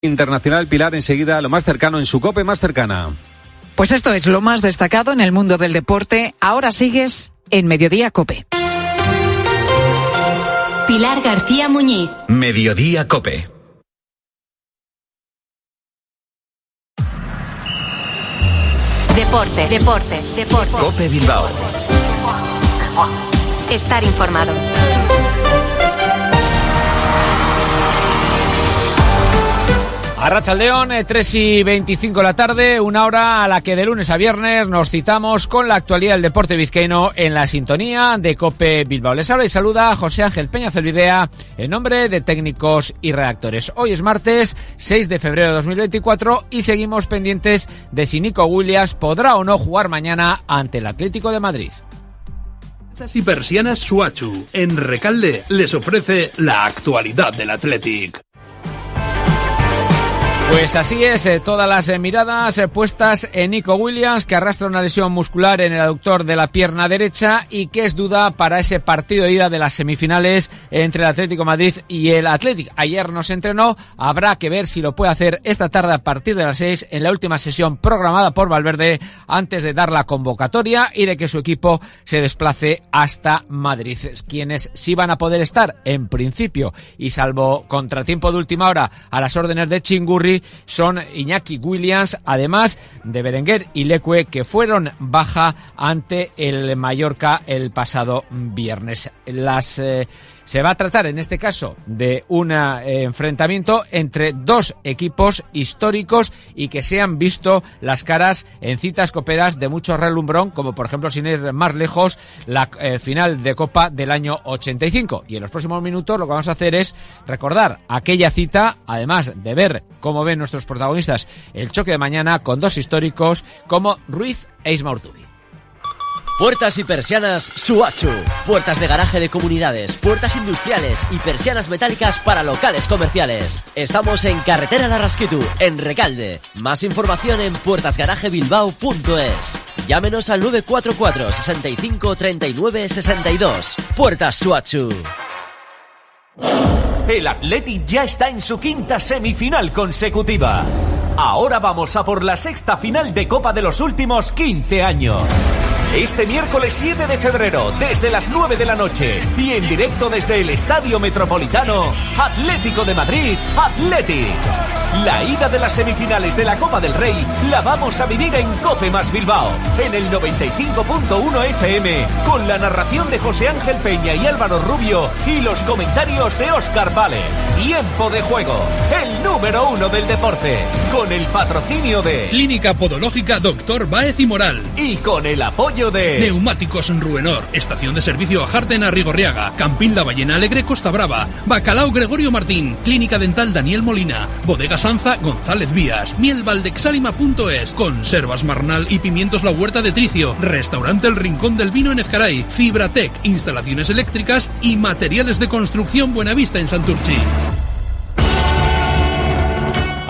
Internacional Pilar enseguida lo más cercano en su cope más cercana. Pues esto es lo más destacado en el mundo del deporte. Ahora sigues en Mediodía Cope. Pilar García Muñiz. Mediodía Cope. Deportes, deportes, deportes. Cope Bilbao. Estar informado. A León, 3 y 25 de la tarde, una hora a la que de lunes a viernes nos citamos con la actualidad del deporte vizcaíno en la sintonía de Cope Bilbao. Les habla y saluda José Ángel Peña Celvidea en nombre de técnicos y redactores. Hoy es martes 6 de febrero de 2024 y seguimos pendientes de si Nico Williams podrá o no jugar mañana ante el Atlético de Madrid. y persianas Suachu en Recalde les ofrece la actualidad del Athletic. Pues así es, eh, todas las eh, miradas eh, puestas en Nico Williams, que arrastra una lesión muscular en el aductor de la pierna derecha y que es duda para ese partido de ida de las semifinales entre el Atlético Madrid y el Atlético. Ayer nos entrenó, habrá que ver si lo puede hacer esta tarde a partir de las seis en la última sesión programada por Valverde antes de dar la convocatoria y de que su equipo se desplace hasta Madrid. Quienes sí van a poder estar en principio y salvo contratiempo de última hora a las órdenes de Chingurri son Iñaki Williams, además de Berenguer y Leque, que fueron baja ante el Mallorca el pasado viernes. Las eh, se va a tratar en este caso de un eh, enfrentamiento entre dos equipos históricos y que se han visto las caras en citas coperas de mucho relumbrón, como por ejemplo, sin ir más lejos, la eh, final de Copa del año 85. Y en los próximos minutos lo que vamos a hacer es recordar aquella cita, además de ver cómo nuestros protagonistas el choque de mañana con dos históricos como Ruiz e Ismaurtubi. Puertas y persianas Suachu. Puertas de garaje de comunidades, puertas industriales y persianas metálicas para locales comerciales. Estamos en Carretera Larrasquitu, en Recalde. Más información en puertasgarajebilbao.es. Llámenos al 944 65 39 62. Puertas Suachu. El Athletic ya está en su quinta semifinal consecutiva. Ahora vamos a por la sexta final de Copa de los últimos 15 años. Este miércoles 7 de febrero, desde las 9 de la noche y en directo desde el Estadio Metropolitano, Atlético de Madrid, Athletic. La ida de las semifinales de la Copa del Rey la vamos a vivir en Cope más Bilbao, en el 95.1 FM, con la narración de José Ángel Peña y Álvaro Rubio y los comentarios de Oscar Vale. Tiempo de juego, el número uno del deporte, con el patrocinio de Clínica Podológica Doctor Baez y Moral y con el apoyo de Neumáticos Ruenor, Estación de Servicio a Jarten Rigorriaga, Campín La Ballena Alegre Costa Brava, Bacalao Gregorio Martín, Clínica Dental Daniel Molina, Bodega Sanza González Vías, Mielvaldexalima.es, Conservas Marnal y Pimientos La Huerta de Tricio, Restaurante El Rincón del Vino en Ezcaray, Fibratec, Instalaciones Eléctricas y Materiales de Construcción Buenavista en Santurchi.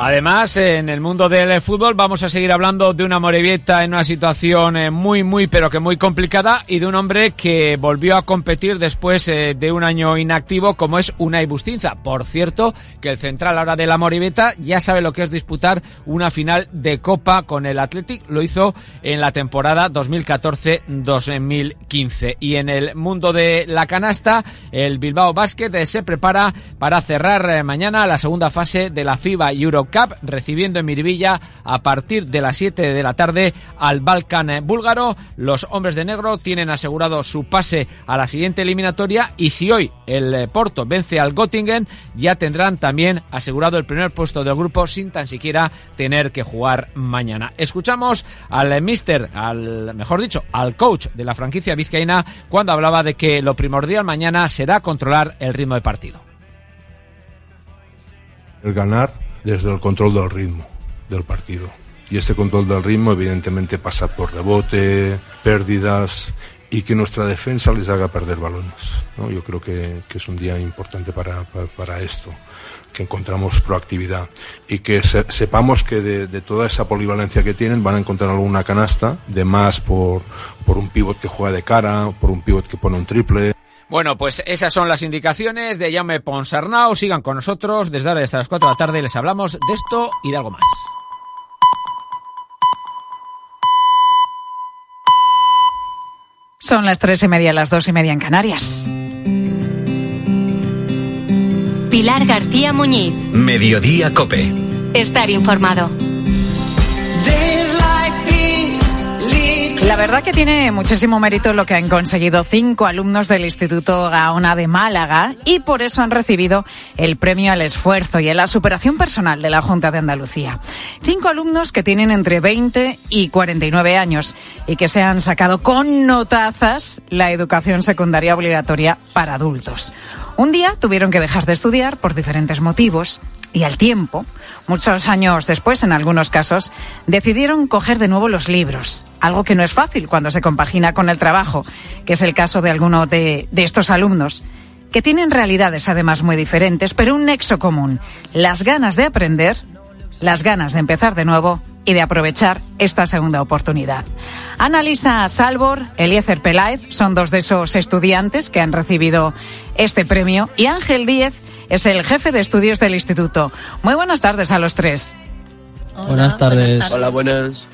Además, en el mundo del fútbol vamos a seguir hablando de una Morevieta en una situación eh, muy, muy, pero que muy complicada y de un hombre que volvió a competir después eh, de un año inactivo como es Unai Bustinza. Por cierto, que el central ahora de la Morevieta ya sabe lo que es disputar una final de Copa con el Athletic. Lo hizo en la temporada 2014-2015. Y en el mundo de la canasta, el Bilbao Basket eh, se prepara para cerrar mañana la segunda fase de la FIBA Euro Cup, recibiendo en Miribilla a partir de las 7 de la tarde al Balkan búlgaro. Los hombres de negro tienen asegurado su pase a la siguiente eliminatoria y si hoy el Porto vence al Göttingen, ya tendrán también asegurado el primer puesto del grupo sin tan siquiera tener que jugar mañana. Escuchamos al mister, al mejor dicho, al coach de la franquicia vizcaína cuando hablaba de que lo primordial mañana será controlar el ritmo de partido. El ganar desde el control del ritmo del partido. Y este control del ritmo evidentemente pasa por rebote, pérdidas y que nuestra defensa les haga perder balones. Yo creo que, que, es un día importante para, para, esto, que encontramos proactividad y que se, sepamos que de, de, toda esa polivalencia que tienen van a encontrar alguna canasta de más por, por un pivot que juega de cara, por un pivot que pone un triple, Bueno, pues esas son las indicaciones de Jaume Ponsarnau. Sigan con nosotros. Desde ahora hasta las 4 de la tarde les hablamos de esto y de algo más. Son las tres y media, las dos y media en Canarias. Pilar García Muñiz. Mediodía Cope. Estar informado. La verdad que tiene muchísimo mérito lo que han conseguido cinco alumnos del Instituto Gaona de Málaga y por eso han recibido el premio al esfuerzo y a la superación personal de la Junta de Andalucía. Cinco alumnos que tienen entre 20 y 49 años y que se han sacado con notazas la educación secundaria obligatoria para adultos. Un día tuvieron que dejar de estudiar por diferentes motivos y al tiempo, muchos años después en algunos casos, decidieron coger de nuevo los libros, algo que no es fácil cuando se compagina con el trabajo, que es el caso de algunos de, de estos alumnos, que tienen realidades además muy diferentes, pero un nexo común, las ganas de aprender, las ganas de empezar de nuevo y de aprovechar esta segunda oportunidad. Analisa Salvor, Eliezer Peláez son dos de esos estudiantes que han recibido este premio y Ángel Díez es el jefe de estudios del instituto. Muy buenas tardes a los tres. buenas tardes. Hola, buenas.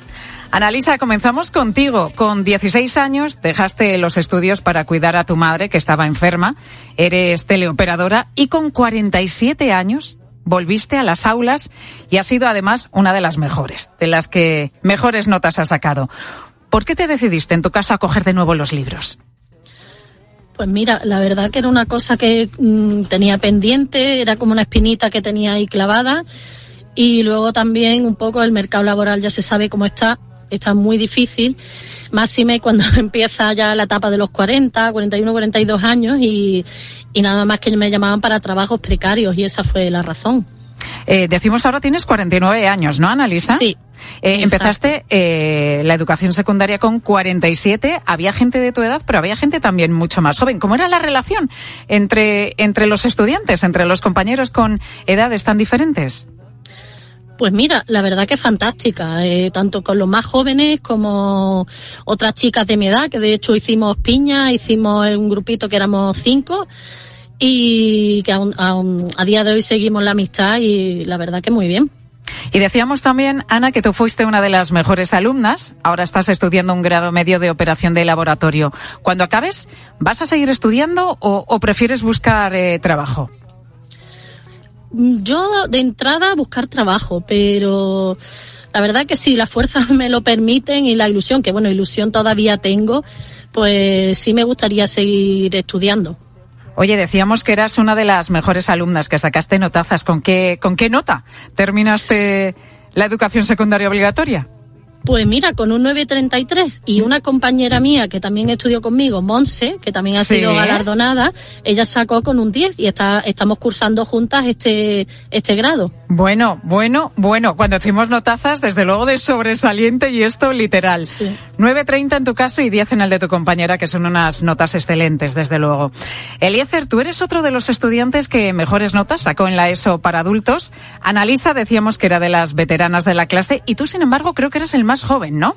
Analisa, comenzamos contigo. Con 16 años dejaste los estudios para cuidar a tu madre que estaba enferma. Eres teleoperadora y con 47 años volviste a las aulas y has sido además una de las mejores, de las que mejores notas has sacado. ¿Por qué te decidiste en tu caso a coger de nuevo los libros? Pues mira, la verdad que era una cosa que mm, tenía pendiente, era como una espinita que tenía ahí clavada y luego también un poco el mercado laboral ya se sabe cómo está, está muy difícil, máxime cuando empieza ya la etapa de los 40, 41, 42 años y, y nada más que me llamaban para trabajos precarios y esa fue la razón. Eh, decimos ahora tienes 49 años, ¿no, Analisa? Sí. Eh, empezaste eh, la educación secundaria con 47. Había gente de tu edad, pero había gente también mucho más joven. ¿Cómo era la relación entre, entre los estudiantes, entre los compañeros con edades tan diferentes? Pues mira, la verdad que es fantástica, eh, tanto con los más jóvenes como otras chicas de mi edad, que de hecho hicimos piña, hicimos un grupito que éramos cinco y que aún- a día de hoy seguimos la amistad y la verdad que muy bien. Y decíamos también, Ana, que tú fuiste una de las mejores alumnas. Ahora estás estudiando un grado medio de operación de laboratorio. Cuando acabes, ¿vas a seguir estudiando o, o prefieres buscar eh, trabajo? Yo de entrada buscar trabajo, pero la verdad que si las fuerzas me lo permiten y la ilusión, que bueno, ilusión todavía tengo, pues sí me gustaría seguir estudiando. Oye, decíamos que eras una de las mejores alumnas, que sacaste notazas. ¿Con qué, con qué nota terminaste la educación secundaria obligatoria? Pues mira, con un 933 y una compañera mía que también estudió conmigo, Monse, que también ha Sí. sido galardonada, ella sacó con un 10 y está, estamos cursando juntas este, este grado. Bueno, bueno, bueno. Cuando decimos notazas, desde luego de sobresaliente y esto literal. Sí. 9.30 en tu caso y 10 en el de tu compañera, que son unas notas excelentes, desde luego. Eliezer, tú eres otro de los estudiantes que mejores notas sacó en la ESO para adultos. Analisa, decíamos que era de las veteranas de la clase y tú, sin embargo, creo que eres el más joven, ¿no?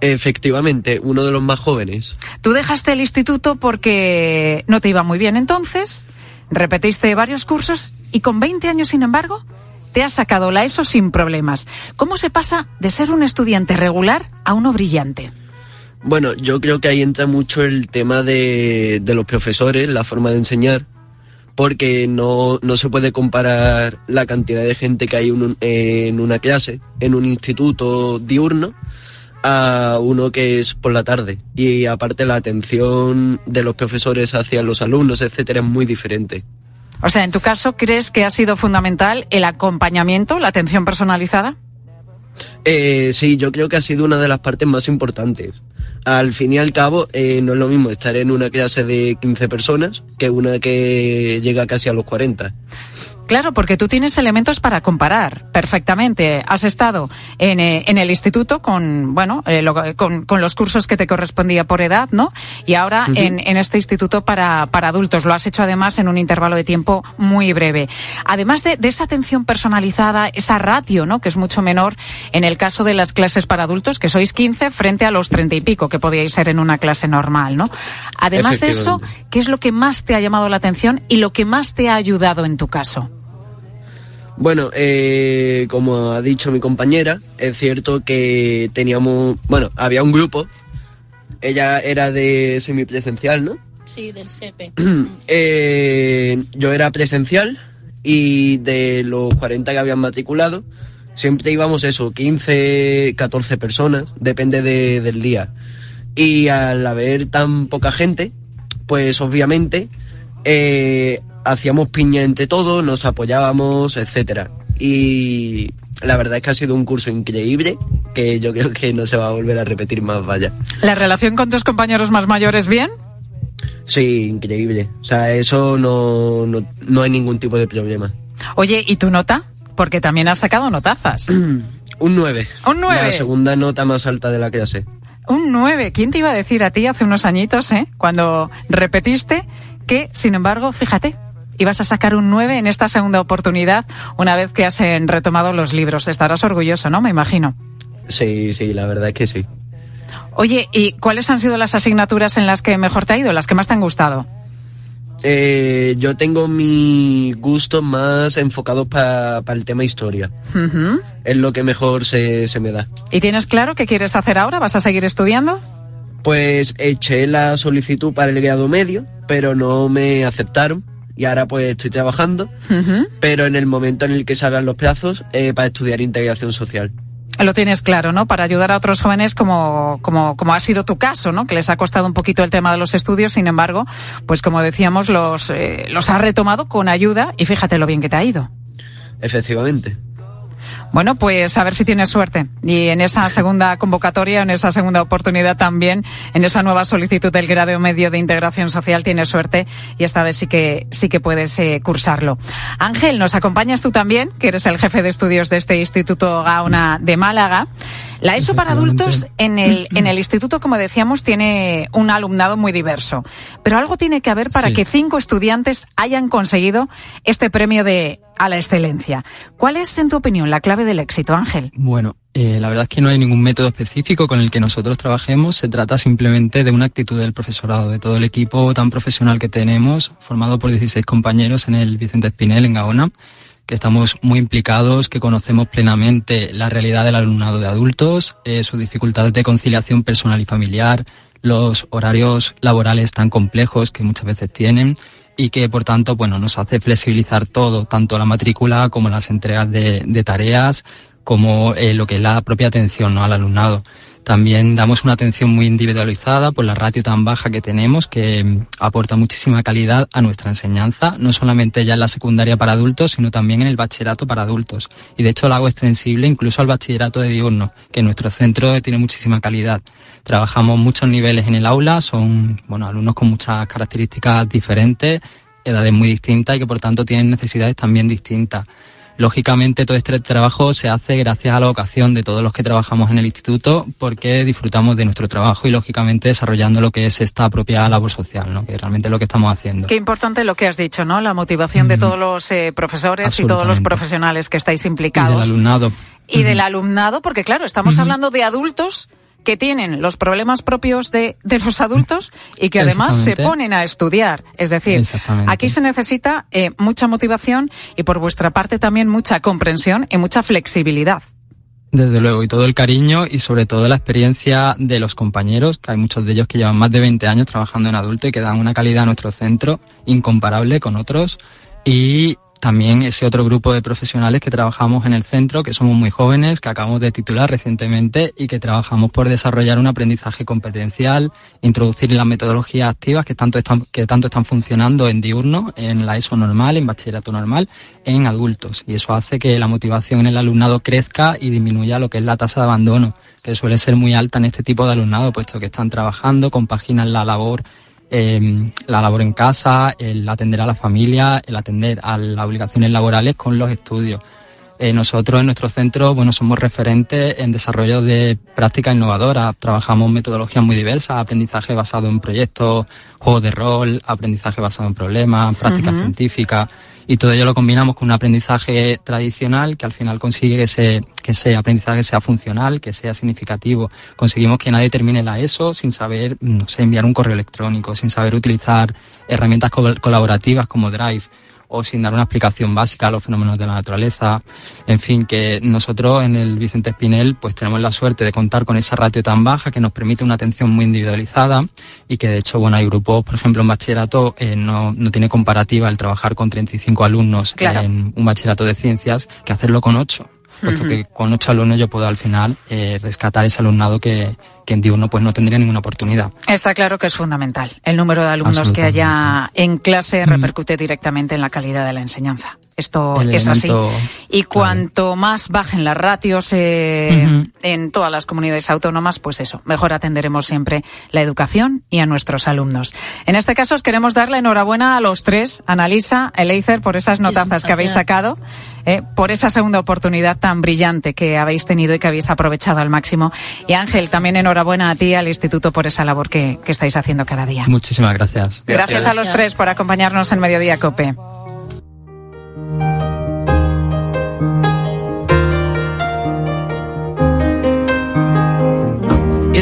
Efectivamente, uno de los más jóvenes. Tú dejaste el instituto porque no te iba muy bien entonces, repetiste varios cursos y con 20 años, sin embargo, te has sacado la ESO sin problemas. ¿Cómo se pasa de ser un estudiante regular a uno brillante? Bueno, yo creo que ahí entra mucho el tema de, de los profesores, la forma de enseñar, porque no, no se puede comparar la cantidad de gente que hay en una clase, en un instituto diurno, a uno que es por la tarde. Y aparte la atención de los profesores hacia los alumnos, etcétera, es muy diferente. O sea, en tu caso, ¿crees que ha sido fundamental el acompañamiento, la atención personalizada? Eh, sí, yo creo que ha sido una de las partes más importantes. Al fin y al cabo, eh, no es lo mismo estar en una clase de 15 personas que una que llega casi a los 40. Claro, porque tú tienes elementos para comparar perfectamente. Has estado en, eh, en el instituto con, bueno, eh, lo, con, con, los cursos que te correspondía por edad, ¿no? Y ahora uh -huh. en, en, este instituto para, para adultos. Lo has hecho además en un intervalo de tiempo muy breve. Además de, de esa atención personalizada, esa ratio, ¿no? Que es mucho menor en el caso de las clases para adultos, que sois 15 frente a los 30 y pico que podíais ser en una clase normal, ¿no? Además de eso, ¿qué es lo que más te ha llamado la atención y lo que más te ha ayudado en tu caso? Bueno, eh, como ha dicho mi compañera, es cierto que teníamos, bueno, había un grupo, ella era de semipresencial, ¿no? Sí, del CEPE. eh, yo era presencial y de los 40 que habían matriculado, siempre íbamos eso, 15, 14 personas, depende de, del día. Y al haber tan poca gente, pues obviamente eh, hacíamos piña entre todos, nos apoyábamos, etcétera. Y la verdad es que ha sido un curso increíble que yo creo que no se va a volver a repetir más, vaya. ¿La relación con tus compañeros más mayores bien? Sí, increíble. O sea, eso no, no, no hay ningún tipo de problema. Oye, ¿y tu nota? Porque también has sacado notazas. un 9. Un 9. La segunda nota más alta de la clase. Un 9. ¿Quién te iba a decir a ti hace unos añitos, eh? Cuando repetiste que, sin embargo, fíjate, ibas a sacar un 9 en esta segunda oportunidad una vez que has retomado los libros. Estarás orgulloso, ¿no? Me imagino. Sí, sí, la verdad es que sí. Oye, ¿y cuáles han sido las asignaturas en las que mejor te ha ido, las que más te han gustado? Eh, yo tengo mi gusto más enfocado para pa el tema historia. Uh -huh. Es lo que mejor se, se me da. ¿Y tienes claro qué quieres hacer ahora? ¿Vas a seguir estudiando? Pues eché la solicitud para el grado medio, pero no me aceptaron y ahora pues estoy trabajando, uh -huh. pero en el momento en el que salgan los plazos eh, para estudiar integración social. Lo tienes claro, ¿no? Para ayudar a otros jóvenes como, como, como ha sido tu caso, ¿no? Que les ha costado un poquito el tema de los estudios, sin embargo, pues como decíamos, los, eh, los has retomado con ayuda y fíjate lo bien que te ha ido. Efectivamente. Bueno, pues a ver si tienes suerte. Y en esa segunda convocatoria, en esa segunda oportunidad también, en esa nueva solicitud del grado medio de integración social, tienes suerte y esta vez sí que, sí que puedes eh, cursarlo. Ángel, nos acompañas tú también, que eres el jefe de estudios de este Instituto Gaona de Málaga. La ESO para adultos en el, en el instituto, como decíamos, tiene un alumnado muy diverso. Pero algo tiene que haber para sí. que cinco estudiantes hayan conseguido este premio de a la excelencia. ¿Cuál es, en tu opinión, la clave del éxito, Ángel? Bueno, eh, la verdad es que no hay ningún método específico con el que nosotros trabajemos. Se trata simplemente de una actitud del profesorado, de todo el equipo tan profesional que tenemos, formado por 16 compañeros en el Vicente Espinel, en Gaona que estamos muy implicados, que conocemos plenamente la realidad del alumnado de adultos, eh, sus dificultades de conciliación personal y familiar, los horarios laborales tan complejos que muchas veces tienen y que por tanto bueno nos hace flexibilizar todo, tanto la matrícula como las entregas de, de tareas, como eh, lo que es la propia atención ¿no? al alumnado. También damos una atención muy individualizada por la ratio tan baja que tenemos, que mm, aporta muchísima calidad a nuestra enseñanza, no solamente ya en la secundaria para adultos, sino también en el bachillerato para adultos. Y de hecho lo hago extensible incluso al bachillerato de diurno, que nuestro centro tiene muchísima calidad. Trabajamos muchos niveles en el aula, son bueno alumnos con muchas características diferentes, edades muy distintas y que por tanto tienen necesidades también distintas. Lógicamente todo este trabajo se hace gracias a la vocación de todos los que trabajamos en el instituto porque disfrutamos de nuestro trabajo y lógicamente desarrollando lo que es esta propia labor social, ¿no? que realmente es lo que estamos haciendo. Qué importante lo que has dicho, ¿no? La motivación mm. de todos los eh, profesores y todos los profesionales que estáis implicados. Y del alumnado. Y mm. del alumnado, porque claro, estamos mm. hablando de adultos que tienen los problemas propios de, de los adultos y que además se ponen a estudiar. Es decir, aquí se necesita eh, mucha motivación y por vuestra parte también mucha comprensión y mucha flexibilidad. Desde luego, y todo el cariño y sobre todo la experiencia de los compañeros, que hay muchos de ellos que llevan más de 20 años trabajando en adulto y que dan una calidad a nuestro centro incomparable con otros. Y también ese otro grupo de profesionales que trabajamos en el centro, que somos muy jóvenes, que acabamos de titular recientemente y que trabajamos por desarrollar un aprendizaje competencial, introducir las metodologías activas que tanto están, que tanto están funcionando en diurno, en la ESO normal, en bachillerato normal, en adultos. Y eso hace que la motivación en el alumnado crezca y disminuya lo que es la tasa de abandono, que suele ser muy alta en este tipo de alumnado, puesto que están trabajando, compaginan la labor eh, la labor en casa, el atender a la familia, el atender a las obligaciones laborales con los estudios. Eh, nosotros en nuestro centro, bueno, somos referentes en desarrollo de prácticas innovadoras. Trabajamos metodologías muy diversas, aprendizaje basado en proyectos, juegos de rol, aprendizaje basado en problemas, prácticas científicas y todo ello lo combinamos con un aprendizaje tradicional que al final consigue que ese, que ese aprendizaje sea funcional, que sea significativo. Conseguimos que nadie termine la ESO sin saber, no sé, enviar un correo electrónico, sin saber utilizar herramientas colaborativas como Drive o sin dar una explicación básica a los fenómenos de la naturaleza. En fin, que nosotros en el Vicente Espinel pues tenemos la suerte de contar con esa ratio tan baja que nos permite una atención muy individualizada y que de hecho, bueno, hay grupos, por ejemplo, en bachillerato eh, no, no tiene comparativa el trabajar con 35 alumnos en un bachillerato de ciencias que hacerlo con 8 puesto que con ocho alumnos yo puedo al final eh, rescatar ese alumnado que, que en diurno pues no tendría ninguna oportunidad. Está claro que es fundamental. El número de alumnos que haya en clase repercute directamente en la calidad de la enseñanza. Esto es así. Y cuanto más bajen las ratios eh, en todas las comunidades autónomas, pues eso, mejor atenderemos siempre la educación y a nuestros alumnos. En este caso, os queremos darle enhorabuena a los tres, Analisa, Eleizer, por esas notazas que habéis sacado, eh, por esa segunda oportunidad tan brillante que habéis tenido y que habéis aprovechado al máximo. Y Ángel, también enhorabuena a ti, al Instituto, por esa labor que, que estáis haciendo cada día. Muchísimas gracias. Gracias a los tres por acompañarnos en Mediodía Cope.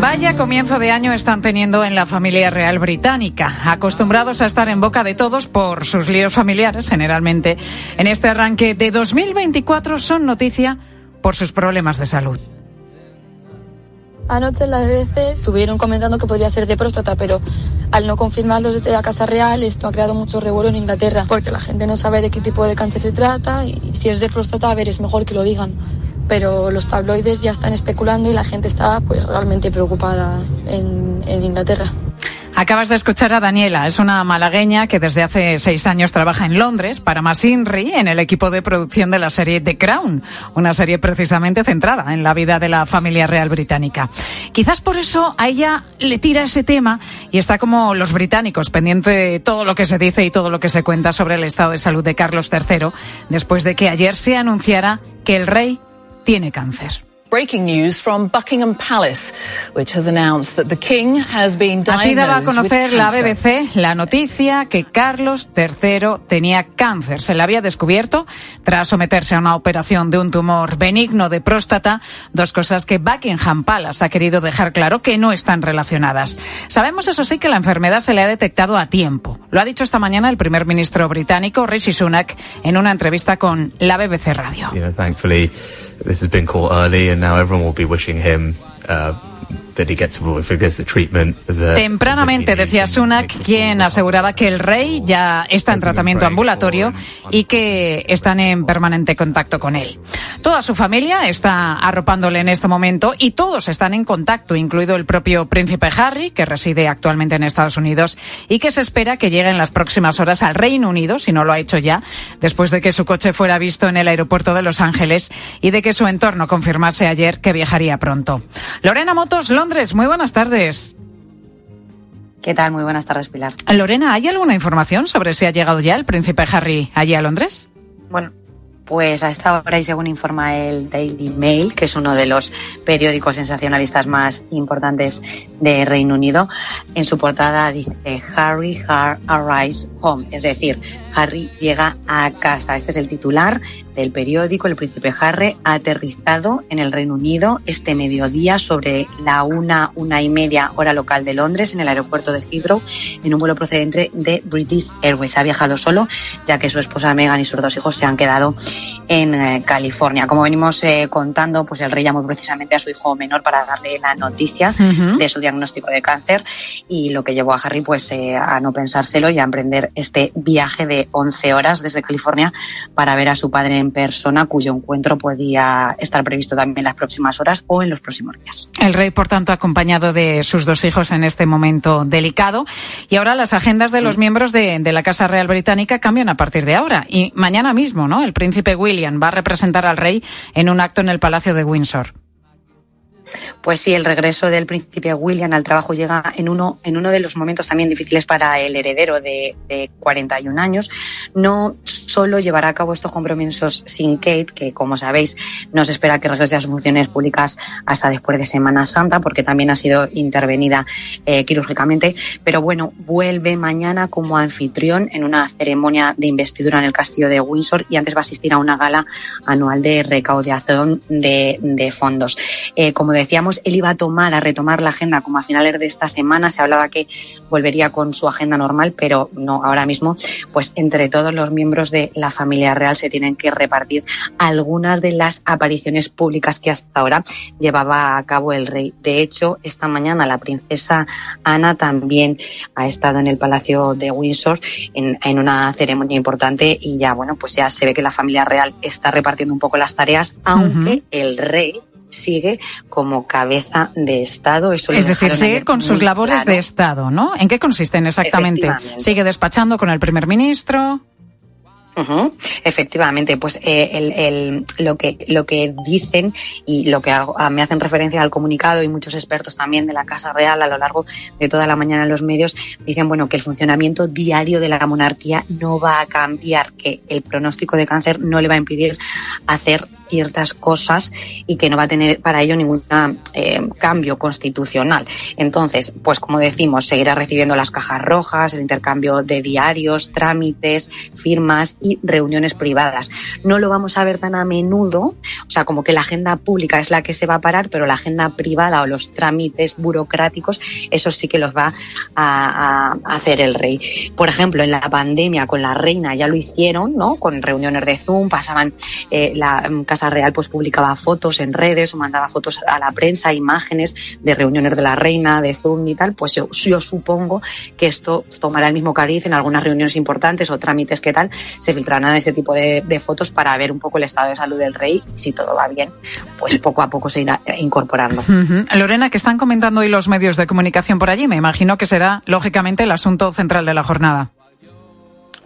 Vaya comienzo de año están teniendo en la familia real británica, acostumbrados a estar en boca de todos por sus líos familiares, generalmente. En este arranque de 2024 son noticia por sus problemas de salud. Anoche las veces estuvieron comentando que podría ser de próstata, pero al no confirmarlo desde la Casa Real, esto ha creado mucho revuelo en Inglaterra, porque la gente no sabe de qué tipo de cáncer se trata y si es de próstata, a ver, es mejor que lo digan pero los tabloides ya están especulando y la gente está pues realmente preocupada en, Inglaterra. Acabas de escuchar a Daniela, es una malagueña que desde hace seis años trabaja en Londres para Masinri en el equipo de producción de la serie The Crown, una serie precisamente centrada en la vida de la familia real británica. Quizás por eso a ella le tira ese tema y está como los británicos, pendiente de todo lo que se dice y todo lo que se cuenta sobre el estado de salud de Carlos III, después de que ayer se anunciara que el rey tiene cáncer. Breaking news from Buckingham Palace, which has announced that the king has been Así daba a diagnosed conocer with la cancer. BBC la noticia que Carlos III tenía cáncer. Se le había descubierto tras someterse a una operación de un tumor benigno de próstata, dos cosas que Buckingham Palace ha querido dejar claro que no están relacionadas. Sabemos, eso sí, que la enfermedad se le ha detectado a tiempo. Lo ha dicho esta mañana el primer ministro británico, Rishi Sunak, en una entrevista con la BBC Radio. you know, this has been caught early, and now everyone will be wishing him uh, that he gets if he gets the treatment. That Tempranamente decía Sunak, quien aseguraba que el rey ya está en tratamiento ambulatorio y que están en permanente contacto con él. Toda su familia está arropándole en este momento y todos están en contacto, incluido el propio príncipe Harry, que reside actualmente en Estados Unidos y que se espera que llegue en las próximas horas al Reino Unido, si no lo ha hecho ya, después de que su coche fuera visto en el aeropuerto de Los Ángeles y de que su entorno confirmase ayer que viajaría pronto. Lorena Motos, Londres, muy buenas tardes. ¿Qué tal? Muy buenas tardes, Pilar. Lorena, ¿hay alguna información sobre si ha llegado ya el príncipe Harry allí a Londres? Bueno, pues a esta hora, y según informa el Daily Mail, que es uno de los periódicos sensacionalistas más importantes de Reino Unido, en su portada dice Harry Har arrives home, es decir, Harry llega a casa. Este es el titular del periódico. El príncipe Harry ha aterrizado en el Reino Unido este mediodía sobre la una, una y media hora local de Londres en el aeropuerto de Heathrow en un vuelo procedente de British Airways. Ha viajado solo, ya que su esposa Meghan y sus dos hijos se han quedado en eh, California. Como venimos eh, contando, pues el rey llamó precisamente a su hijo menor para darle la noticia Ujú. de su diagnóstico de cáncer y lo que llevó a Harry pues eh, a no pensárselo y a emprender este viaje de 11 horas desde California para ver a su padre en persona, cuyo encuentro podía estar previsto también en las próximas horas o en los próximos días. El rey, por tanto, acompañado de sus dos hijos en este momento delicado. Y ahora las agendas de los miembros de, de la Casa Real Británica cambian a partir de ahora. Y mañana mismo, ¿no? El príncipe William va a representar al rey en un acto en el Palacio de Windsor. Pues sí, el regreso del príncipe William al trabajo llega en uno, en uno de los momentos también difíciles para el heredero de, de 41 años. No solo llevará a cabo estos compromisos sin Kate, que como sabéis no se espera que regrese a sus funciones públicas hasta después de Semana Santa, porque también ha sido intervenida eh, quirúrgicamente, pero bueno, vuelve mañana como anfitrión en una ceremonia de investidura en el castillo de Windsor y antes va a asistir a una gala anual de recaudación de, de fondos. Eh, como decíamos, él iba a tomar, a retomar la agenda como a finales de esta semana. Se hablaba que volvería con su agenda normal, pero no ahora mismo. Pues entre todos los miembros de la familia real se tienen que repartir algunas de las apariciones públicas que hasta ahora llevaba a cabo el rey. De hecho, esta mañana la princesa Ana también ha estado en el Palacio de Windsor en, en una ceremonia importante y ya, bueno, pues ya se ve que la familia real está repartiendo un poco las tareas, aunque el rey sigue como cabeza de Estado. Eso Es decir, sigue con sus labores claro. de Estado, ¿no? ¿En qué consisten exactamente? Sigue despachando con el primer ministro. Efectivamente, pues eh, el, el- lo que lo que dicen y lo que hago- a- me hacen referencia al comunicado y muchos expertos también de la Casa Real a lo largo de toda la mañana en los medios dicen bueno que el funcionamiento diario de la monarquía no va a cambiar, que el pronóstico de cáncer no le va a impedir hacer ciertas cosas y que no va a tener para ello ningún eh, cambio constitucional. Entonces, pues como decimos, seguirá recibiendo las cajas rojas, el intercambio de diarios, trámites, firmas y reuniones privadas. No lo vamos a ver tan a menudo, o sea, como que la agenda pública es la que se va a parar, pero la agenda privada o los trámites burocráticos, eso sí que los va a, hacer el rey. Por ejemplo, en la pandemia con la reina ya lo hicieron, ¿no? Con reuniones de Zoom, pasaban, eh, la mm, Real pues publicaba fotos en redes o mandaba fotos a la prensa, imágenes de reuniones de la reina, de Zoom y tal, pues yo, supongo que esto tomará el mismo cariz en algunas reuniones importantes o trámites que tal, se filtrarán ese tipo de, fotos para ver un poco el estado de salud del rey, si todo va bien, pues poco a poco se irá incorporando. Lorena, que están comentando hoy los medios de comunicación por allí, me imagino que será, lógicamente, el asunto central de la jornada.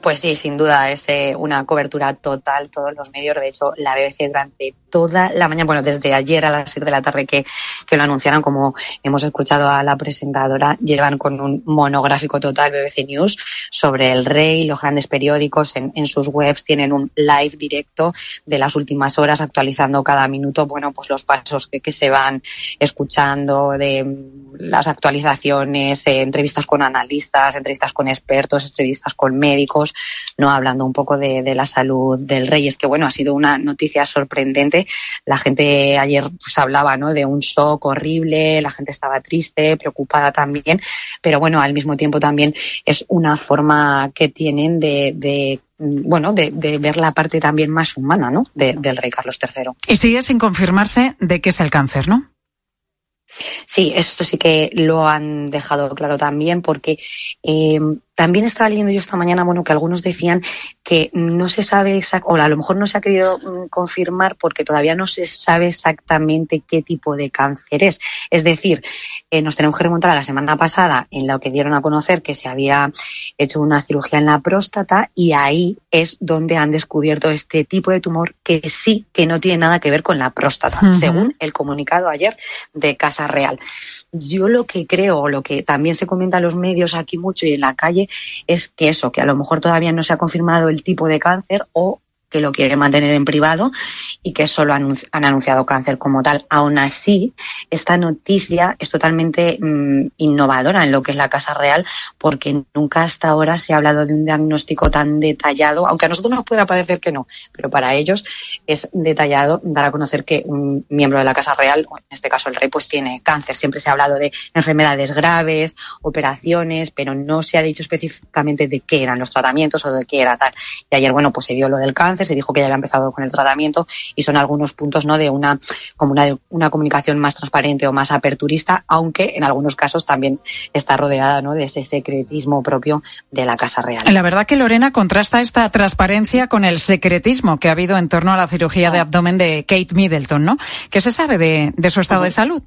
Pues sí, sin duda es eh, una cobertura total, todos los medios. De hecho, la BBC durante toda la mañana, bueno, desde ayer a las 7 de la tarde que, que lo anunciaron, como hemos escuchado a la presentadora, llevan con un monográfico total BBC News sobre el rey, los grandes periódicos en, en sus webs tienen un live directo de las últimas horas actualizando cada minuto, bueno, pues los pasos que, que se van escuchando de mm, las actualizaciones, eh, entrevistas con analistas, entrevistas con expertos, entrevistas con médicos, no hablando un poco de, de la salud del rey. Es que bueno, ha sido una noticia sorprendente. La gente ayer pues hablaba, ¿no? De un shock horrible, la gente estaba triste, preocupada también, pero bueno, al mismo tiempo también es una forma que tienen de, de bueno, de, de ver la parte también más humana, ¿no? De- del rey Carlos III. Y sigue sin confirmarse de qué es el cáncer, ¿no? Sí, esto sí que lo han dejado claro también porque eh, también estaba leyendo yo esta mañana, bueno, que algunos decían que no se sabe exact- o a lo mejor no se ha querido mm, confirmar porque todavía no se sabe exactamente qué tipo de cáncer es. Es decir, eh, nos tenemos que remontar a la semana pasada en la que dieron a conocer que se había hecho una cirugía en la próstata y ahí es donde han descubierto este tipo de tumor que sí que no tiene nada que ver con la próstata, según el comunicado ayer de Casa Real. Yo lo que creo, o lo que también se comenta en los medios aquí mucho y en la calle, es que eso, que a lo mejor todavía no se ha confirmado el tipo de cáncer o que lo quiere mantener en privado y que solo han anunciado cáncer como tal. Aún así, esta noticia es totalmente mm, innovadora en lo que es la Casa Real porque nunca hasta ahora se ha hablado de un diagnóstico tan detallado, aunque a nosotros nos pueda parecer que no, pero para ellos es detallado dar a conocer que un miembro de la Casa Real, en este caso el rey, pues tiene cáncer. Siempre se ha hablado de enfermedades graves, operaciones, pero no se ha dicho específicamente de qué eran los tratamientos o de qué era tal. Y ayer, bueno, pues se dio lo del cáncer cáncer, se dijo que ya había empezado con el tratamiento y son algunos puntos ¿no? de una, como una, una comunicación más transparente o más aperturista, aunque en algunos casos también está rodeada ¿no? de ese secretismo propio de la Casa Real. La verdad que Lorena contrasta esta transparencia con el secretismo que ha habido en torno a la cirugía de abdomen de Kate Middleton, ¿no? ¿Qué se sabe de, de su estado de salud?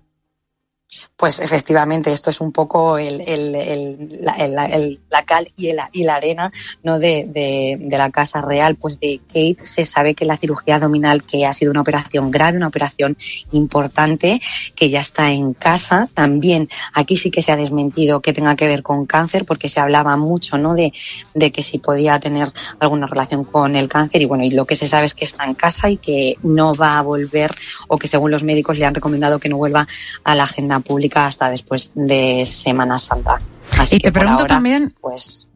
Pues efectivamente, esto es un poco el, el, el, la, el la, cal y, y, la arena ¿no? De, de, de, la Casa Real. Pues de Kate se sabe que la cirugía abdominal, que ha sido una operación grave, una operación importante, que ya está en casa. También aquí sí que se ha desmentido que tenga que ver con cáncer, porque se hablaba mucho ¿no? de, de que si podía tener alguna relación con el cáncer. Y bueno, y lo que se sabe es que está en casa y que no va a volver, o que según los médicos le han recomendado que no vuelva a la agenda pública hasta después de Semana Santa. Así y te pregunto ahora, también, pues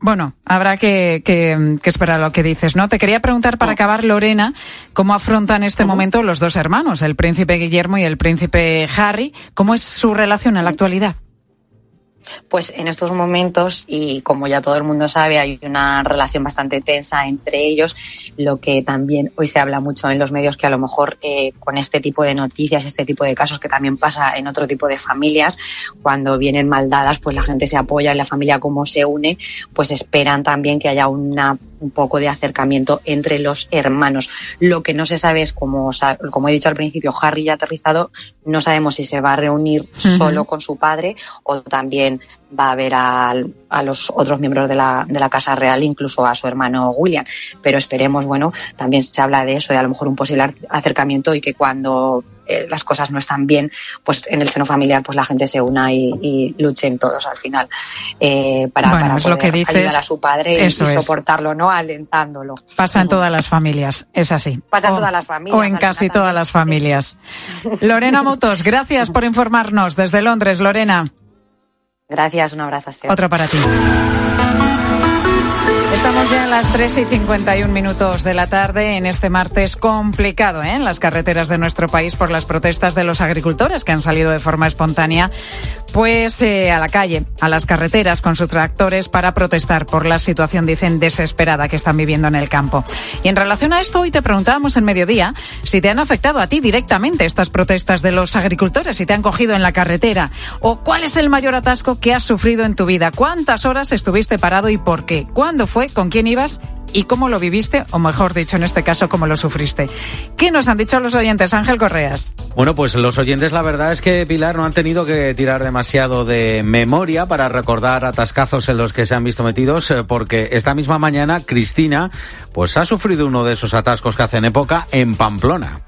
bueno, habrá que, que, que, esperar lo que dices, ¿no? Te quería preguntar para acabar, Lorena, cómo afrontan este momento los dos hermanos, el príncipe Guillermo y el príncipe Harry. ¿Cómo es su relación en la actualidad? Pues en estos momentos, y como ya todo el mundo sabe, hay una relación bastante tensa entre ellos, lo que también hoy se habla mucho en los medios, que a lo mejor eh, con este tipo de noticias, este tipo de casos que también pasa en otro tipo de familias, cuando vienen maldadas, pues la gente se apoya y la familia como se une, pues esperan también que haya una, un poco de acercamiento entre los hermanos. Lo que no se sabe es, como, como he dicho al principio, Harry ya aterrizado, no sabemos si se va a reunir uh -huh. solo con su padre o también va a ver a, a, los otros miembros de la, de la Casa Real, incluso a su hermano William. Pero esperemos, bueno, también se habla de eso, de a lo mejor un posible acercamiento y que cuando eh, las cosas no están bien, pues en el seno familiar pues la gente se una y, y luchen todos al final eh, para, bueno, para es lo que dices, ayudar a su padre y, es. soportarlo, ¿no? Alentándolo. Pasa en todas las familias, es así. Pasa en todas las familias. O en casi todas las familias. Lorena Motos, gracias por informarnos desde Londres, Lorena. Gracias, un abrazo. Esther. Otro para ti. Estamos ya en las 3 y 51 minutos de la tarde en este martes complicado ¿eh? en las carreteras de nuestro país por las protestas de los agricultores que han salido de forma espontánea pues eh, a la calle, a las carreteras con sus tractores para protestar por la situación, dicen, desesperada que están viviendo en el campo. Y en relación a esto, hoy te preguntábamos en mediodía si te han afectado a ti directamente estas protestas de los agricultores, si te han cogido en la carretera o cuál es el mayor atasco que has sufrido en tu vida, cuántas horas estuviste parado y por qué, cuándo fue, con quién ibas y cómo lo viviste, o mejor dicho, en este caso, cómo lo sufriste. ¿Qué nos han dicho los oyentes, Ángel Correas? Bueno, pues los oyentes, la verdad es que, Pilar, no han tenido que tirar demasiado de memoria para recordar atascazos en los que se han visto metidos, eh, porque esta misma mañana Cristina, pues ha sufrido uno de esos atascos que hacen época en Pamplona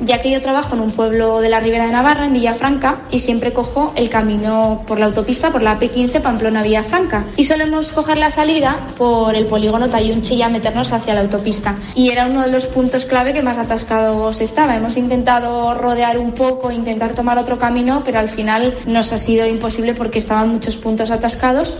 ya que yo trabajo en un pueblo de la Ribera de Navarra, en Villafranca, y siempre cojo el camino por la autopista, por la P15 Pamplona-Villafranca. Y solemos coger la salida por el polígono Tayunche y a meternos hacia la autopista. Y era uno de los puntos clave que más atascados estaba. Hemos intentado rodear un poco, intentar tomar otro camino, pero al final nos ha sido imposible porque estaban muchos puntos atascados.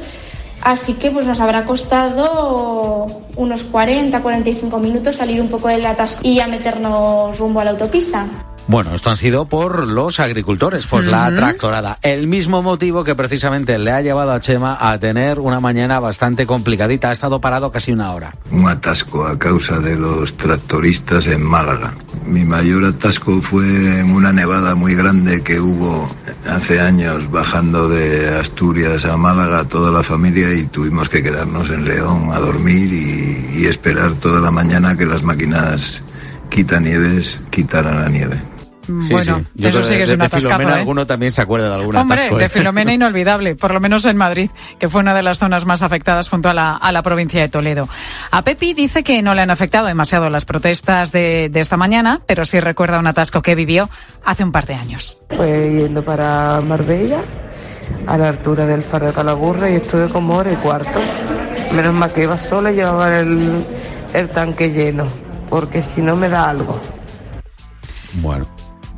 Así que pues nos habrá costado unos 40, 45 minutos salir un poco del atasco y a meternos rumbo a la autopista. Bueno, esto han sido por los agricultores, por uh -huh. la tractorada. El mismo motivo que precisamente le ha llevado a Chema a tener una mañana bastante complicadita. Ha estado parado casi una hora. Un atasco a causa de los tractoristas en Málaga. Mi mayor atasco fue en una nevada muy grande que hubo hace años bajando de Asturias a Málaga toda la familia y tuvimos que quedarnos en León a dormir y, y esperar toda la mañana que las máquinas quitanieves quitaran la nieve. Sí, bueno, sí. eso sí que es de, un atascazo, de Filomena ¿eh? alguno también se acuerda de alguna Hombre, atasco, ¿eh? de Filomena inolvidable, por lo menos en Madrid, que fue una de las zonas más afectadas junto a la, a la provincia de Toledo. A Pepi dice que no le han afectado demasiado las protestas de, de esta mañana, pero sí recuerda un atasco que vivió hace un par de años. Fue yendo para Marbella, a la altura del faro de Calagurra, y estuve como hora y cuarto. Menos mal que iba sola y llevaba el, el tanque lleno, porque si no me da algo. Bueno.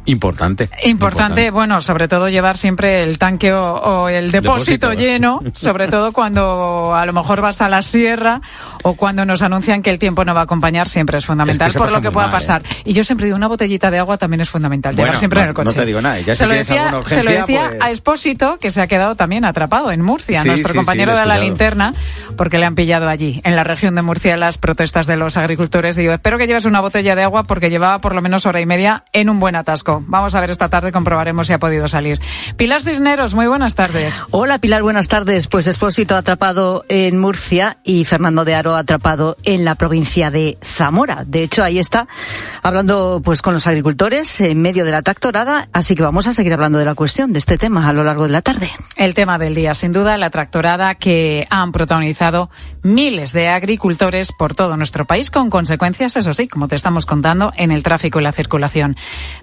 Importante. Importante, bueno, sobre todo llevar siempre el tanque o, o el depósito, Depósito, ¿eh? lleno, sobre todo cuando a lo mejor vas a la sierra o cuando nos anuncian que el tiempo no va a acompañar, siempre es fundamental Es que por lo que pueda mal, ¿eh? pasar. Y yo siempre digo, una botellita de agua también es fundamental, Bueno, llevar siempre no- en el coche. no te digo nada, ya si se, lo tienes decía, alguna se lo urgencia, decía pues- a Espósito, que se ha quedado también atrapado en Murcia, Sí, nuestro sí, sí, compañero lo he de la linterna, porque le han pillado allí, en la región de Murcia, las protestas de los agricultores. Digo, espero que lleves una botella de agua porque llevaba por lo menos hora y media en un buen atasco. Vamos a ver esta tarde, comprobaremos si ha podido salir. Pilar Cisneros, muy buenas tardes. Hola Pilar, buenas tardes. Pues Expósito atrapado en Murcia y Fernando de Aro atrapado en la provincia de Zamora. De hecho, ahí está hablando pues con los agricultores en medio de la tractorada, así que vamos a seguir hablando de la cuestión de este tema a lo largo de la tarde. El tema del día, sin duda, la tractorada que han protagonizado miles de agricultores por todo nuestro país, con consecuencias, eso sí, como te estamos contando, en el tráfico y la circulación.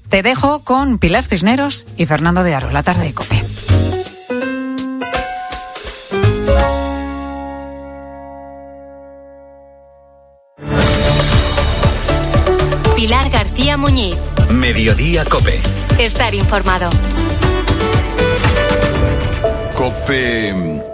Te dejo con Pilar Cisneros y Fernando de Aro, la tarde de COPE. Pilar García Muñiz. Mediodía Cope. Estar informado. COPE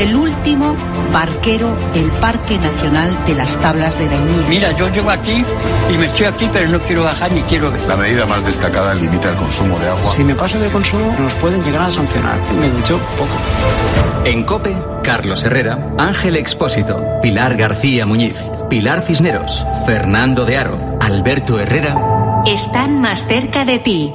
el último barquero del Parque Nacional de las Tablas de Daimiel. Mira, yo llego aquí y me estoy aquí, pero no quiero bajar ni quiero ver. La medida más destacada limita el consumo de agua. Si me paso de consumo, nos pueden llegar a sancionar. Me he dicho poco. En COPE, Carlos Herrera, Ángel Expósito, Pilar García Muñiz, Pilar Cisneros, Fernando de Aro, Alberto Herrera. Están más cerca de ti.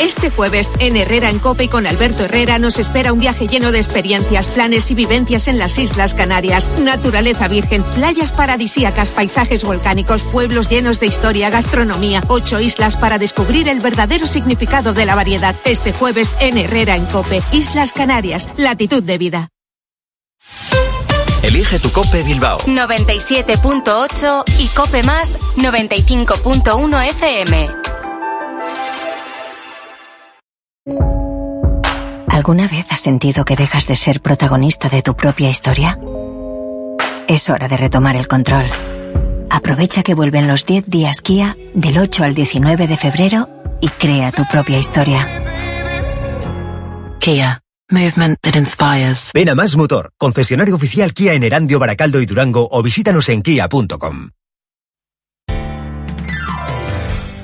Este jueves, en Herrera en Cope y con Alberto Herrera, nos espera un viaje lleno de experiencias, planes y vivencias en las Islas Canarias. Naturaleza virgen, playas paradisíacas, paisajes volcánicos, pueblos llenos de historia, gastronomía, ocho islas para descubrir el verdadero significado de la variedad. Este jueves, en Herrera en Cope, Islas Canarias, latitud de vida. Elige tu Cope Bilbao. 97.8 y Cope Más 95.1 FM. ¿Alguna vez has sentido que dejas de ser protagonista de tu propia historia? Es hora de retomar el control. Aprovecha que vuelven los 10 días Kia del 8 al 19 de febrero y crea tu propia historia. Kia. Movement that inspires. Ven a Más Motor, concesionario oficial Kia en Erandio, Baracaldo y Durango o visítanos en kia.com.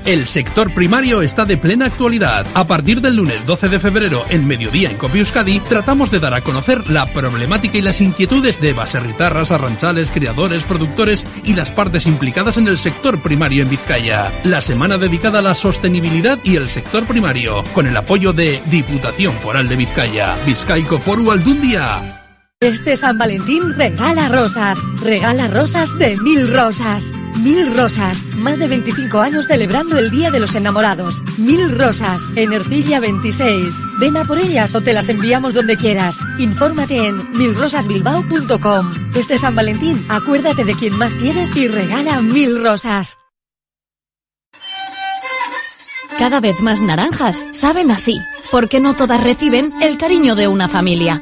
El sector primario está de plena actualidad. A partir del lunes 12 de febrero, en mediodía en Copi Euskadi, tratamos de dar a conocer la problemática y las inquietudes de baserritarras, arranchales, criadores, productores y las partes implicadas en el sector primario en Vizcaya. La semana dedicada a la sostenibilidad y el sector primario, con el apoyo de Diputación Foral de Vizcaya, Vizcaico Foru Aldundia. Este San Valentín regala rosas. Regala rosas de mil rosas. Mil rosas. Más de 25 años celebrando el Día de los Enamorados. Mil rosas. En Ercilla 26. Ven a por ellas o te las enviamos donde quieras. Infórmate en milrosasbilbao.com. Este San Valentín, acuérdate de quien más quieres y regala mil rosas. Cada vez más naranjas saben así, porque no todas reciben el cariño de una familia.